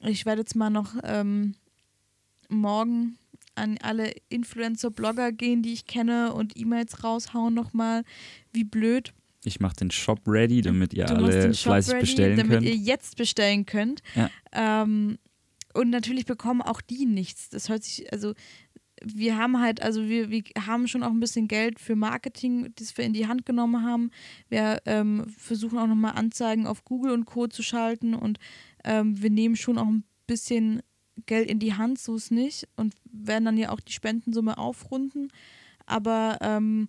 Speaker 3: Ich werde jetzt mal noch ähm, morgen an alle Influencer-Blogger gehen, die ich kenne und E-Mails raushauen nochmal. Wie blöd.
Speaker 1: Ich mache den Shop ready, damit ihr du alle fleißig ready, bestellen
Speaker 3: damit
Speaker 1: könnt.
Speaker 3: Damit ihr jetzt bestellen könnt.
Speaker 1: Ja.
Speaker 3: Ähm, und natürlich bekommen auch die nichts. Das hört sich, also wir haben halt, also wir, wir haben schon auch ein bisschen Geld für Marketing, das wir in die Hand genommen haben. Wir ähm, versuchen auch nochmal Anzeigen auf Google und Co. zu schalten und ähm, wir nehmen schon auch ein bisschen Geld in die Hand, so ist nicht und werden dann ja auch die Spendensumme aufrunden. Aber ähm,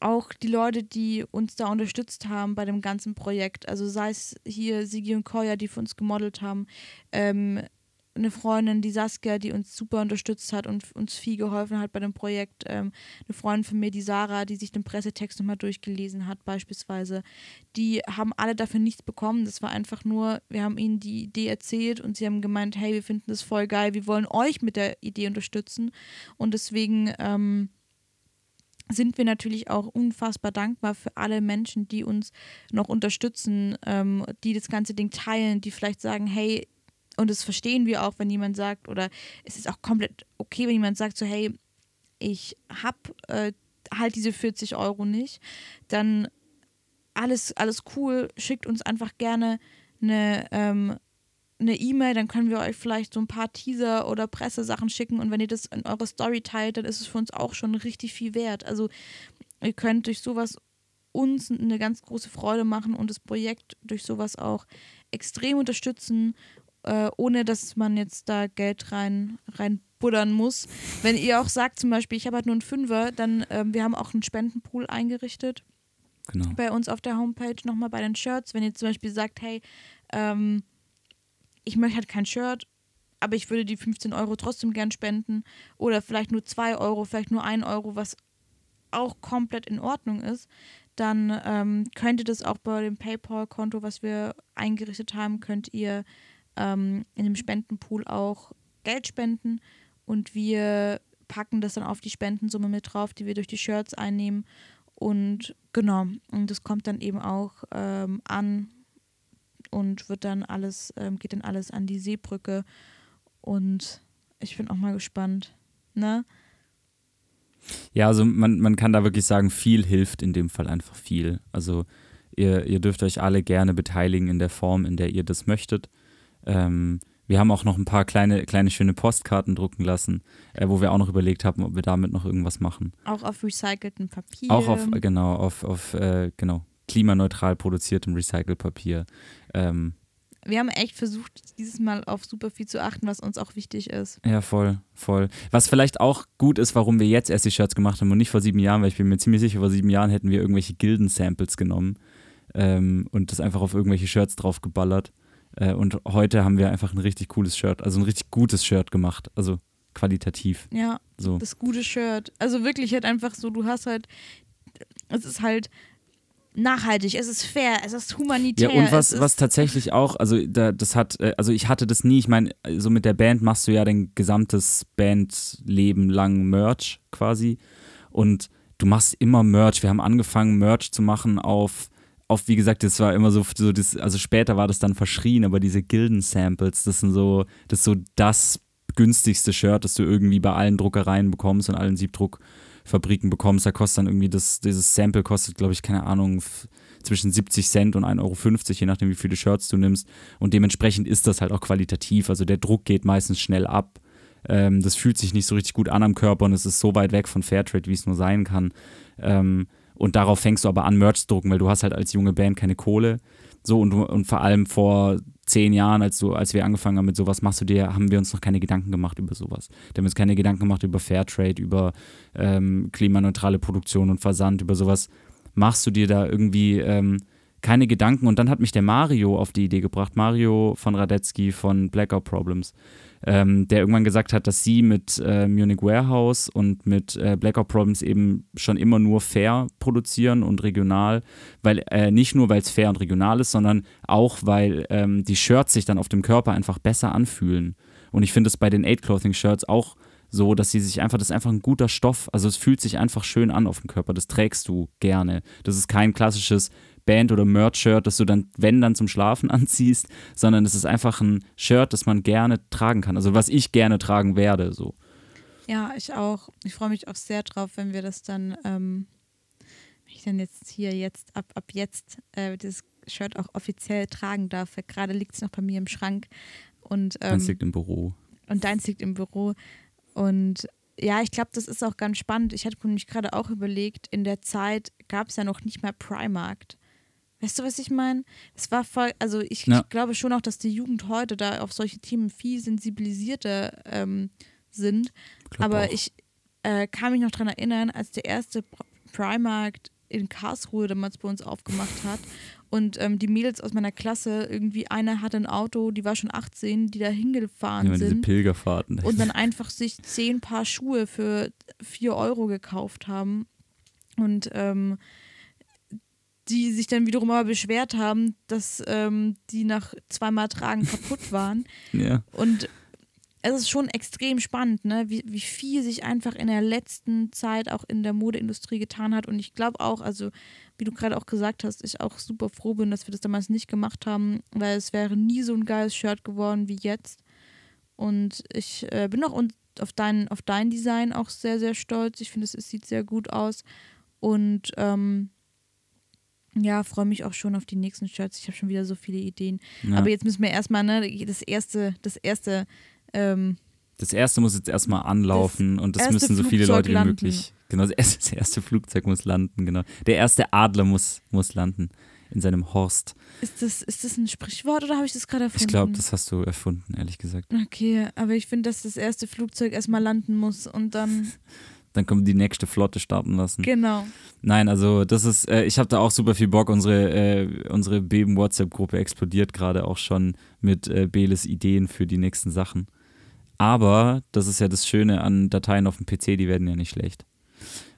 Speaker 3: auch die Leute, die uns da unterstützt haben bei dem ganzen Projekt, also sei es hier Sigi und Koya, die für uns gemodelt haben, ähm, eine Freundin, die Saskia, die uns super unterstützt hat und uns viel geholfen hat bei dem Projekt. Ähm, eine Freundin von mir, die Sarah, die sich den Pressetext nochmal durchgelesen hat, beispielsweise. Die haben alle dafür nichts bekommen. Das war einfach nur, wir haben ihnen die Idee erzählt und sie haben gemeint, hey, wir finden das voll geil, wir wollen euch mit der Idee unterstützen. Und deswegen ähm, sind wir natürlich auch unfassbar dankbar für alle Menschen, die uns noch unterstützen, ähm, die das ganze Ding teilen, die vielleicht sagen, hey, und das verstehen wir auch, wenn jemand sagt, oder es ist auch komplett okay, wenn jemand sagt, so, hey, ich habe äh, halt diese 40 Euro nicht, dann alles, alles cool, schickt uns einfach gerne eine ähm, eine E-Mail, dann können wir euch vielleicht so ein paar Teaser oder Pressesachen schicken und wenn ihr das in eure Story teilt, dann ist es für uns auch schon richtig viel wert. Also ihr könnt durch sowas uns eine ganz große Freude machen und das Projekt durch sowas auch extrem unterstützen äh, ohne dass man jetzt da Geld rein, rein buddern muss. Wenn ihr auch sagt, zum Beispiel, ich habe halt nur einen Fünfer, dann, ähm, wir haben auch einen Spendenpool eingerichtet.
Speaker 1: Genau.
Speaker 3: Bei uns auf der Homepage nochmal bei den Shirts. Wenn ihr zum Beispiel sagt, hey, ähm, ich möchte halt kein Shirt, aber ich würde die 15 Euro trotzdem gern spenden. Oder vielleicht nur 2 Euro, vielleicht nur 1 Euro, was auch komplett in Ordnung ist, dann ähm, könnt ihr das auch bei dem PayPal-Konto, was wir eingerichtet haben, könnt ihr ähm, in dem Spendenpool auch Geld spenden und wir packen das dann auf die Spendensumme mit drauf, die wir durch die Shirts einnehmen. Und genau, und das kommt dann eben auch ähm, an und wird dann alles, ähm, geht dann alles an die Seebrücke. Und ich bin auch mal gespannt, ne?
Speaker 1: Ja, also man, man kann da wirklich sagen, viel hilft in dem Fall einfach viel. Also ihr, ihr dürft euch alle gerne beteiligen in der Form, in der ihr das möchtet. Ähm, wir haben auch noch ein paar kleine, kleine schöne Postkarten drucken lassen, äh, wo wir auch noch überlegt haben, ob wir damit noch irgendwas machen.
Speaker 3: Auch auf recyceltem Papier.
Speaker 1: Auch auf, genau, auf, auf äh, genau, klimaneutral produziertem Recycelpapier. Ähm,
Speaker 3: wir haben echt versucht, dieses Mal auf super viel zu achten, was uns auch wichtig ist.
Speaker 1: Ja, voll, voll. Was vielleicht auch gut ist, warum wir jetzt erst die Shirts gemacht haben und nicht vor sieben Jahren, weil ich bin mir ziemlich sicher, vor sieben Jahren hätten wir irgendwelche Gilden-Samples genommen ähm, und das einfach auf irgendwelche Shirts drauf geballert. Äh, und heute haben wir einfach ein richtig cooles Shirt, also ein richtig gutes Shirt gemacht. Also qualitativ.
Speaker 3: Ja, so. das gute Shirt. Also wirklich halt einfach so, du hast halt, es ist halt nachhaltig, es ist fair, es ist humanitär.
Speaker 1: Ja, und was, was tatsächlich auch, also da, das hat, äh, also ich hatte das nie, ich meine, so mit der Band machst du ja dein gesamtes Bandleben lang Merch quasi. Und du machst immer Merch. Wir haben angefangen, Merch zu machen auf, auf wie gesagt, das war immer so, so das, also später war das dann verschrien, aber diese Gilden-Samples, das sind so, das ist so das günstigste Shirt, das du irgendwie bei allen Druckereien bekommst und allen Siebdruckfabriken bekommst. Da kostet dann irgendwie das, dieses Sample kostet, glaube ich, keine Ahnung, zwischen 70 Cent und 1,50 Euro, je nachdem, wie viele Shirts du nimmst. Und dementsprechend ist das halt auch qualitativ. Also der Druck geht meistens schnell ab. Ähm, das fühlt sich nicht so richtig gut an am Körper und es ist so weit weg von Fairtrade, wie es nur sein kann. Ähm, und darauf fängst du aber an, Merch zu drucken, weil du hast halt als junge Band keine Kohle. So und, und vor allem vor zehn Jahren, als du, als wir angefangen haben mit sowas, machst du dir, haben wir uns noch keine Gedanken gemacht über sowas. Wir haben uns keine Gedanken gemacht über Fairtrade, über ähm, klimaneutrale Produktion und Versand, über sowas. Machst du dir da irgendwie ähm, keine Gedanken? Und dann hat mich der Mario auf die Idee gebracht, Mario von Radetzky von Blackout Problems ähm, der irgendwann gesagt hat, dass sie mit äh, Munich Warehouse und mit äh, Blackout Problems eben schon immer nur fair produzieren und regional, weil äh, nicht nur, weil es fair und regional ist, sondern auch, weil ähm, die Shirts sich dann auf dem Körper einfach besser anfühlen. Und ich finde es bei den Aid Clothing Shirts auch so, dass sie sich einfach, das ist einfach ein guter Stoff. Also es fühlt sich einfach schön an auf dem Körper. Das trägst du gerne. Das ist kein klassisches Band- oder Merch-Shirt, das du dann, wenn dann zum Schlafen anziehst, sondern es ist einfach ein Shirt, das man gerne tragen kann. Also was ich gerne tragen werde. So.
Speaker 3: Ja, ich auch. Ich freue mich auch sehr drauf, wenn wir das dann, ähm, wenn ich dann jetzt hier jetzt, ab, ab jetzt äh, dieses Shirt auch offiziell tragen darf. Gerade liegt es noch bei mir im Schrank. Und, ähm,
Speaker 1: deins liegt im Büro.
Speaker 3: Und deins liegt im Büro. Und ja, ich glaube, das ist auch ganz spannend. Ich hatte mich gerade auch überlegt, in der Zeit gab es ja noch nicht mehr Primarkt. Weißt du, was ich meine? Es war voll, also ich, ja. glaube schon auch, dass die Jugend heute da auf solche Themen viel sensibilisierter ähm, sind. Aber auch. ich äh, kann mich noch daran erinnern, als der erste Primark in Karlsruhe damals bei uns aufgemacht hat und ähm, die Mädels aus meiner Klasse, irgendwie eine hatte ein Auto, die war schon 18, die da hingefahren ja, sind. Diese
Speaker 1: Pilgerfahrten.
Speaker 3: Und dann einfach sich zehn Paar Schuhe für vier Euro gekauft haben. Und ähm, die sich dann wiederum aber beschwert haben, dass ähm, die nach zweimal Tragen kaputt waren.
Speaker 1: ja.
Speaker 3: Und es ist schon extrem spannend, ne? wie, wie viel sich einfach in der letzten Zeit auch in der Modeindustrie getan hat. Und ich glaube auch, also wie du gerade auch gesagt hast, ich auch super froh bin, dass wir das damals nicht gemacht haben, weil es wäre nie so ein geiles Shirt geworden wie jetzt. Und ich äh, bin auch auf dein, auf dein Design auch sehr, sehr stolz. Ich finde, es, es sieht sehr gut aus. Und ähm, ja, freue mich auch schon auf die nächsten Shirts. Ich habe schon wieder so viele Ideen. Ja. Aber jetzt müssen wir erstmal, ne, das erste, das erste, ähm,
Speaker 1: das erste muss jetzt erstmal anlaufen das und das müssen so viele Leute wie landen. möglich. Genau, das erste, das erste, Flugzeug muss landen, genau. Der erste Adler muss, muss landen in seinem Horst.
Speaker 3: Ist das, ist das ein Sprichwort oder habe ich das gerade erfunden?
Speaker 1: Ich glaube, das hast du erfunden, ehrlich gesagt.
Speaker 3: Okay, aber ich finde, dass das erste Flugzeug erstmal landen muss und dann.
Speaker 1: dann können wir die nächste Flotte starten lassen.
Speaker 3: Genau.
Speaker 1: Nein, also das ist, äh, ich habe da auch super viel Bock. Unsere, äh, unsere Beben-WhatsApp-Gruppe explodiert gerade auch schon mit äh, Beles Ideen für die nächsten Sachen. Aber das ist ja das Schöne an Dateien auf dem PC, die werden ja nicht schlecht.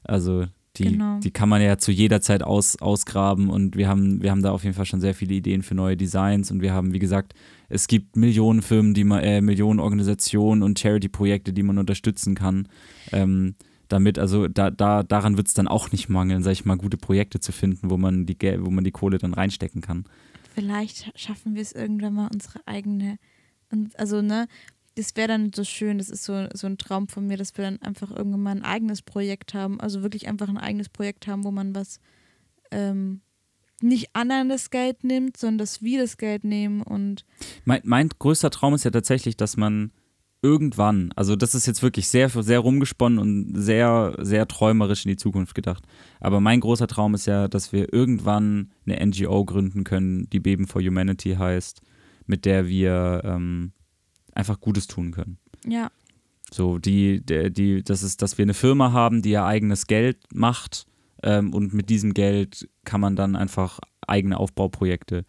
Speaker 1: Also die, genau. die kann man ja zu jeder Zeit aus, ausgraben und wir haben, wir haben da auf jeden Fall schon sehr viele Ideen für neue Designs und wir haben, wie gesagt, es gibt Millionen Firmen, die man, äh, Millionen Organisationen und Charity-Projekte, die man unterstützen kann. Ähm, damit, also da, da, daran wird es dann auch nicht mangeln, sag ich mal, gute Projekte zu finden, wo man die, wo man die Kohle dann reinstecken kann.
Speaker 3: Vielleicht schaffen wir es irgendwann mal, unsere eigene, also ne, das wäre dann so schön, das ist so, so ein Traum von mir, dass wir dann einfach irgendwann mal ein eigenes Projekt haben, also wirklich einfach ein eigenes Projekt haben, wo man was ähm, nicht anderen das Geld nimmt, sondern dass wir das Geld nehmen und.
Speaker 1: Mein, mein größter Traum ist ja tatsächlich, dass man irgendwann, also das ist jetzt wirklich sehr, sehr rumgesponnen und sehr, sehr träumerisch in die Zukunft gedacht. Aber mein großer Traum ist ja, dass wir irgendwann eine NGO gründen können, die Beben for Humanity heißt, mit der wir ähm, einfach Gutes tun können.
Speaker 3: Ja.
Speaker 1: So, die, die, die, das ist, dass wir eine Firma haben, die ihr eigenes Geld macht ähm, und mit diesem Geld kann man dann einfach eigene Aufbauprojekte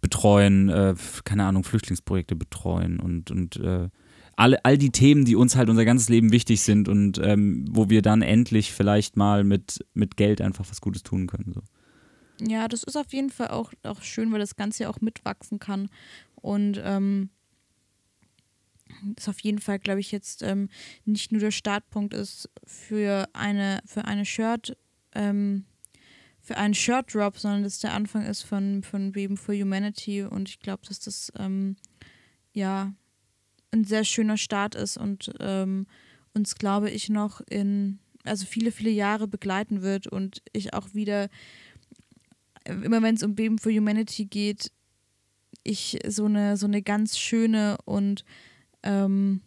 Speaker 1: betreuen, äh, keine Ahnung, Flüchtlingsprojekte betreuen und, und äh, alle, all die Themen, die uns halt unser ganzes Leben wichtig sind und ähm, wo wir dann endlich vielleicht mal mit, mit Geld einfach was Gutes tun können. So.
Speaker 3: Ja, das ist auf jeden Fall auch, auch schön, weil das Ganze ja auch mitwachsen kann. Und ähm, das auf jeden Fall, glaube ich, jetzt ähm, nicht nur der Startpunkt ist für eine, für eine Shirt, ähm, für einen Shirt-Drop, sondern dass der Anfang ist von, von Beben for Humanity und ich glaube, dass das ähm, ja ein sehr schöner Start ist und ähm, uns, glaube ich, noch in, also viele, viele Jahre begleiten wird und ich auch wieder, immer wenn es um Beben for Humanity geht, ich so eine, so eine ganz schöne und ähm,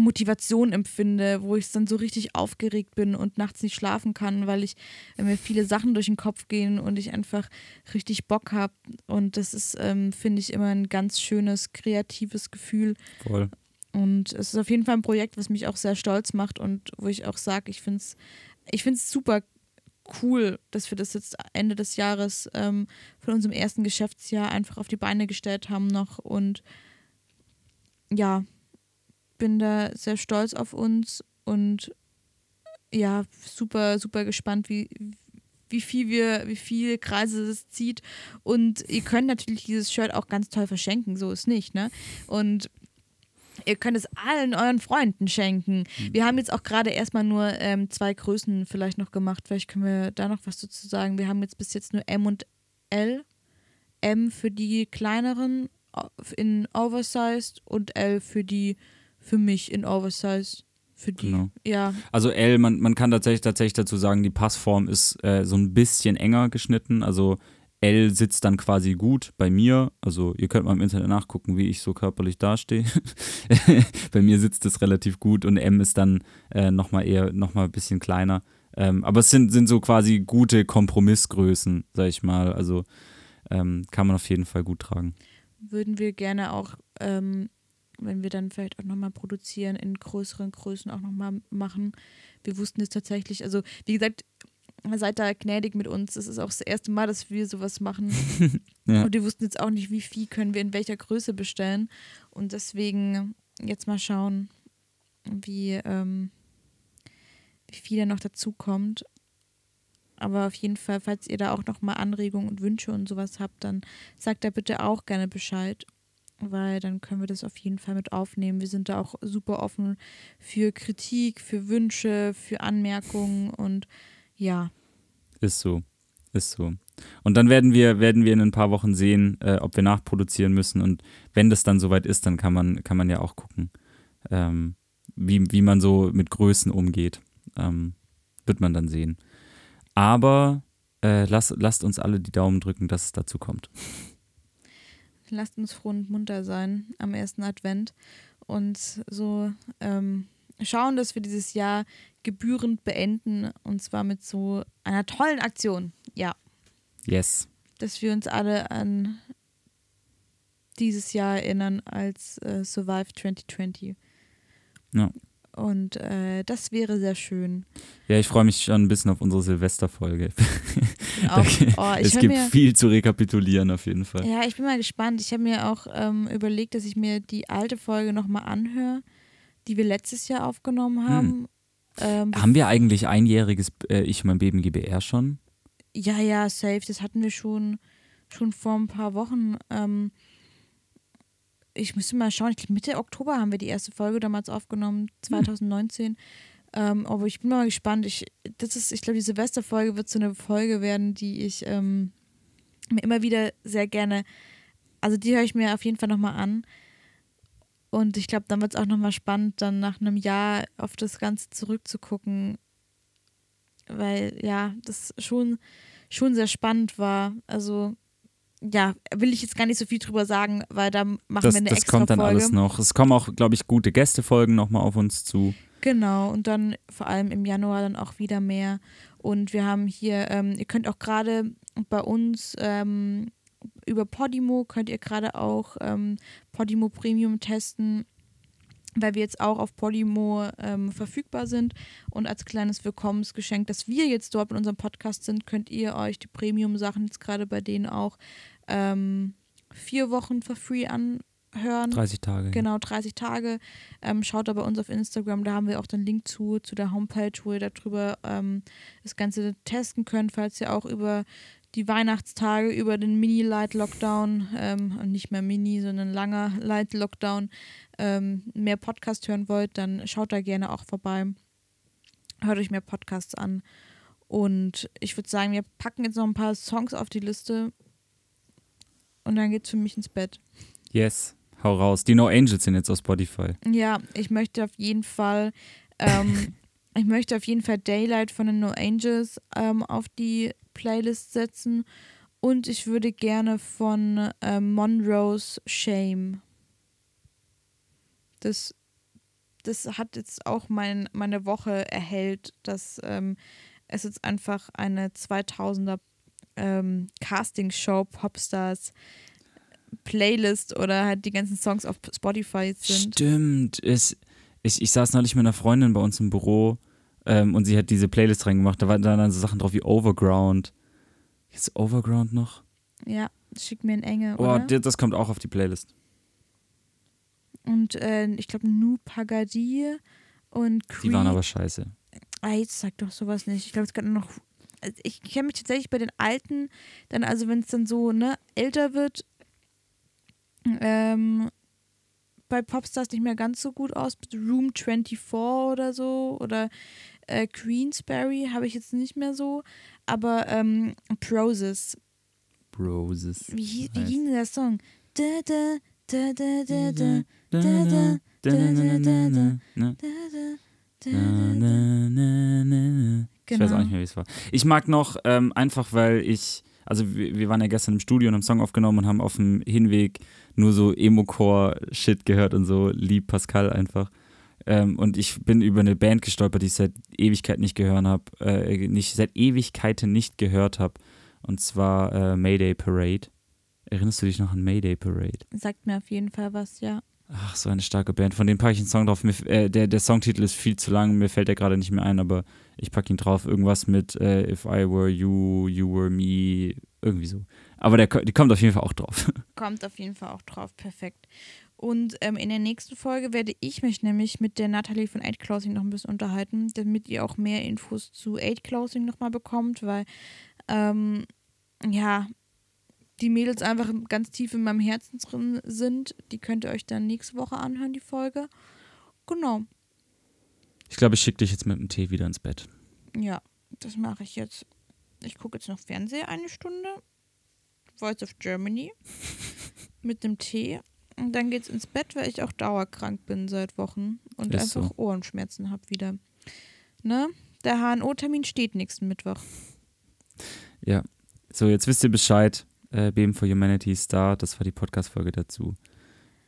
Speaker 3: Motivation empfinde, wo ich dann so richtig aufgeregt bin und nachts nicht schlafen kann, weil ich weil mir viele Sachen durch den Kopf gehen und ich einfach richtig Bock habe. Und das ist, ähm, finde ich, immer ein ganz schönes, kreatives Gefühl.
Speaker 1: Voll.
Speaker 3: Und es ist auf jeden Fall ein Projekt, was mich auch sehr stolz macht und wo ich auch sage, ich finde es ich find's super cool, dass wir das jetzt Ende des Jahres ähm, von unserem ersten Geschäftsjahr einfach auf die Beine gestellt haben noch und ja, bin da sehr stolz auf uns und ja, super, super gespannt, wie, wie viel wir, wie viele Kreise es zieht. Und ihr könnt natürlich dieses Shirt auch ganz toll verschenken, so ist nicht, ne? Und ihr könnt es allen euren Freunden schenken. Wir haben jetzt auch gerade erstmal nur ähm, zwei Größen vielleicht noch gemacht. Vielleicht können wir da noch was dazu sagen. Wir haben jetzt bis jetzt nur M und L. M für die kleineren in Oversized und L für die für mich in Oversized. Für die.
Speaker 1: Genau.
Speaker 3: Ja.
Speaker 1: Also L, man, man kann tatsächlich, tatsächlich dazu sagen, die Passform ist äh, so ein bisschen enger geschnitten. Also L sitzt dann quasi gut bei mir. Also ihr könnt mal im Internet nachgucken, wie ich so körperlich dastehe. bei mir sitzt es relativ gut und M ist dann äh, nochmal eher, nochmal ein bisschen kleiner. Ähm, aber es sind, sind so quasi gute Kompromissgrößen, sag ich mal. Also ähm, kann man auf jeden Fall gut tragen.
Speaker 3: Würden wir gerne auch, ähm, wenn wir dann vielleicht auch nochmal produzieren, in größeren Größen auch nochmal machen. Wir wussten es tatsächlich, also wie gesagt, seid da gnädig mit uns. Das ist auch das erste Mal, dass wir sowas machen.
Speaker 1: Ja.
Speaker 3: Und wir wussten jetzt auch nicht, wie viel können wir in welcher Größe bestellen. Und deswegen jetzt mal schauen, wie, ähm, wie viel da noch dazu kommt. Aber auf jeden Fall, falls ihr da auch noch mal Anregungen und Wünsche und sowas habt, dann sagt da bitte auch gerne Bescheid, weil dann können wir das auf jeden Fall mit aufnehmen. Wir sind da auch super offen für Kritik, für Wünsche, für Anmerkungen und ja,
Speaker 1: Ist so. Ist so. Und dann werden wir, werden wir in ein paar Wochen sehen, äh, ob wir nachproduzieren müssen. Und wenn das dann soweit ist, dann kann man, kann man ja auch gucken, ähm, wie, wie man so mit Größen umgeht. Ähm, wird man dann sehen. Aber äh, lasst, lasst uns alle die Daumen drücken, dass es dazu kommt.
Speaker 3: Lasst uns froh und munter sein am ersten Advent und so ähm, schauen, dass wir dieses Jahr gebührend beenden und zwar mit so einer tollen Aktion. Ja,
Speaker 1: Yes.
Speaker 3: dass wir uns alle an dieses Jahr erinnern als äh, Survive 2020.
Speaker 1: Ja.
Speaker 3: Und äh, das wäre sehr schön.
Speaker 1: Ja, ich freue mich schon ein bisschen auf unsere Silvesterfolge.
Speaker 3: Auch, oh,
Speaker 1: es gibt
Speaker 3: mir,
Speaker 1: viel zu rekapitulieren auf jeden Fall.
Speaker 3: ja, ich bin mal gespannt. Ich habe mir auch ähm, überlegt, dass ich mir die alte Folge nochmal anhöre, die wir letztes Jahr aufgenommen haben. Ähm,
Speaker 1: Haben wir eigentlich einjähriges äh, Ich und mein Beben GBR schon?
Speaker 3: Ja, ja, safe. Das hatten wir schon, schon vor ein paar Wochen. Ähm, ich müsste mal schauen. Ich glaube, Mitte Oktober haben wir die erste Folge damals aufgenommen, 2019. Ähm, aber ich bin mal gespannt. Ich, das ist, ich glaube, die Silvesterfolge wird so eine Folge werden, die ich ähm, mir immer wieder sehr gerne, also die höre ich mir auf jeden Fall nochmal an. Und ich glaube, dann wird es auch nochmal spannend, dann nach einem Jahr auf das Ganze zurückzugucken, weil ja, das schon, schon sehr spannend war. Also ja, will ich jetzt gar nicht so viel drüber sagen, weil da machen
Speaker 1: Das,
Speaker 3: wir eine
Speaker 1: das
Speaker 3: extra
Speaker 1: kommt dann
Speaker 3: Folge.
Speaker 1: alles noch. Es kommen auch, glaube ich, gute Gästefolgen nochmal auf uns zu.
Speaker 3: Genau, und dann vor allem im Januar dann auch wieder mehr. Und wir haben hier, ähm, ihr könnt auch gerade bei uns ähm, über Podimo, könnt ihr gerade auch ähm, Podimo Premium testen, weil wir jetzt auch auf Podimo ähm, verfügbar sind. Und als kleines Willkommensgeschenk, dass wir jetzt dort in unserem Podcast sind, könnt ihr euch die Premium-Sachen jetzt gerade bei denen auch ähm, vier Wochen for free anhören.
Speaker 1: 30 Tage.
Speaker 3: Genau, 30 Tage. Ähm, schaut da bei uns auf Instagram, da haben wir auch den Link zu, zu der Homepage, wo ihr darüber ähm, das Ganze testen könnt, falls ihr auch über die Weihnachtstage über den Mini-Light-Lockdown, ähm, nicht mehr Mini, sondern langer Light-Lockdown, ähm, mehr Podcast hören wollt, dann schaut da gerne auch vorbei. Hört euch mehr Podcasts an. Und ich würde sagen, wir packen jetzt noch ein paar Songs auf die Liste und dann geht's für mich ins Bett.
Speaker 1: Yes, hau raus. Die No Angels sind jetzt auf Spotify.
Speaker 3: Ja, ich möchte auf jeden Fall, ähm, ich möchte auf jeden Fall Daylight von den No Angels ähm, auf die Playlist setzen und ich würde gerne von ähm, Monroe's Shame. Das, das hat jetzt auch mein, meine Woche erhellt, dass ähm, es jetzt einfach eine 2000er ähm, Castingshow Popstars Playlist oder halt die ganzen Songs auf Spotify sind.
Speaker 1: Stimmt. Es, ich, ich saß neulich mit einer Freundin bei uns im Büro ähm, und sie hat diese Playlist reingemacht. Da waren dann so Sachen drauf wie Overground. Ist Overground noch?
Speaker 3: Ja, schick mir ein Enge,
Speaker 1: Oh,
Speaker 3: oder?
Speaker 1: das kommt auch auf die Playlist.
Speaker 3: Und äh, ich glaube Nu Pagadi und Creed.
Speaker 1: Die waren aber scheiße.
Speaker 3: Ah, jetzt sag doch sowas nicht. Ich glaube, es kann noch. also Ich kenne mich tatsächlich bei den alten, dann also wenn es dann so ne älter wird, ähm, bei Popstars nicht mehr ganz so gut aus. Mit Room 24 oder so oder äh, Queensberry habe ich jetzt nicht mehr so. Aber ähm, Proses,
Speaker 1: Roses.
Speaker 3: wie, wie ging denn der Song? Da, da, da, da, da, da, da, da, da, da, da, da, da, da, da.
Speaker 1: Ich weiß auch
Speaker 3: Genau.
Speaker 1: nicht mehr, wie es war. Ich mag noch, ähm, einfach weil ich, also wir, wir waren ja gestern im Studio und haben einen Song aufgenommen und haben auf dem Hinweg nur so Emo-Core-Shit gehört und so, lieb Pascal einfach. Ähm, und ich bin über eine Band gestolpert, die ich seit Ewigkeit nicht gehört habe, äh, nicht, seit Ewigkeiten nicht gehört habe. Und zwar äh, Mayday Parade. Erinnerst du dich noch an Mayday Parade?
Speaker 3: Sagt mir auf jeden Fall was, ja.
Speaker 1: Ach, so eine starke Band. Von denen packe ich einen Song drauf. Mir, äh, der, der Songtitel ist viel zu lang, mir fällt der gerade nicht mehr ein, aber ich packe ihn drauf. Irgendwas mit äh, If I Were You, You Were Me, irgendwie so. Aber der, die kommt auf jeden Fall auch drauf.
Speaker 3: Kommt auf jeden Fall auch drauf, perfekt. Und ähm, in der nächsten Folge werde ich mich nämlich mit der Natalie von Aid Closing noch ein bisschen unterhalten, damit ihr auch mehr Infos zu Aid Closing nochmal bekommt, weil ähm, ja, die Mädels einfach ganz tief in meinem Herzen drin sind. Die könnt ihr euch dann nächste Woche anhören, die Folge. Genau,
Speaker 1: Ich glaube, ich schicke dich jetzt mit dem Tee wieder ins Bett.
Speaker 3: ja, das mache ich jetzt. Ich gucke jetzt noch Fernseher eine Stunde. Voice of Germany mit dem Tee. Und dann geht's ins Bett, weil ich auch dauerkrank bin seit Wochen und
Speaker 1: Ist
Speaker 3: einfach
Speaker 1: so.
Speaker 3: Ohrenschmerzen habe wieder. Ne? Der HNO-Termin steht nächsten Mittwoch.
Speaker 1: Ja. So, jetzt wisst ihr Bescheid. Äh, Beben for Humanity ist da. Das war die Podcast-Folge dazu.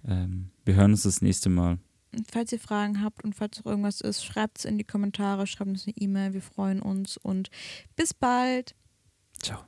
Speaker 1: Ähm, wir hören uns das nächste Mal.
Speaker 3: Falls ihr Fragen habt und falls noch irgendwas ist, schreibt es in die Kommentare, schreibt uns eine E-Mail. Wir freuen uns und bis bald.
Speaker 1: Ciao.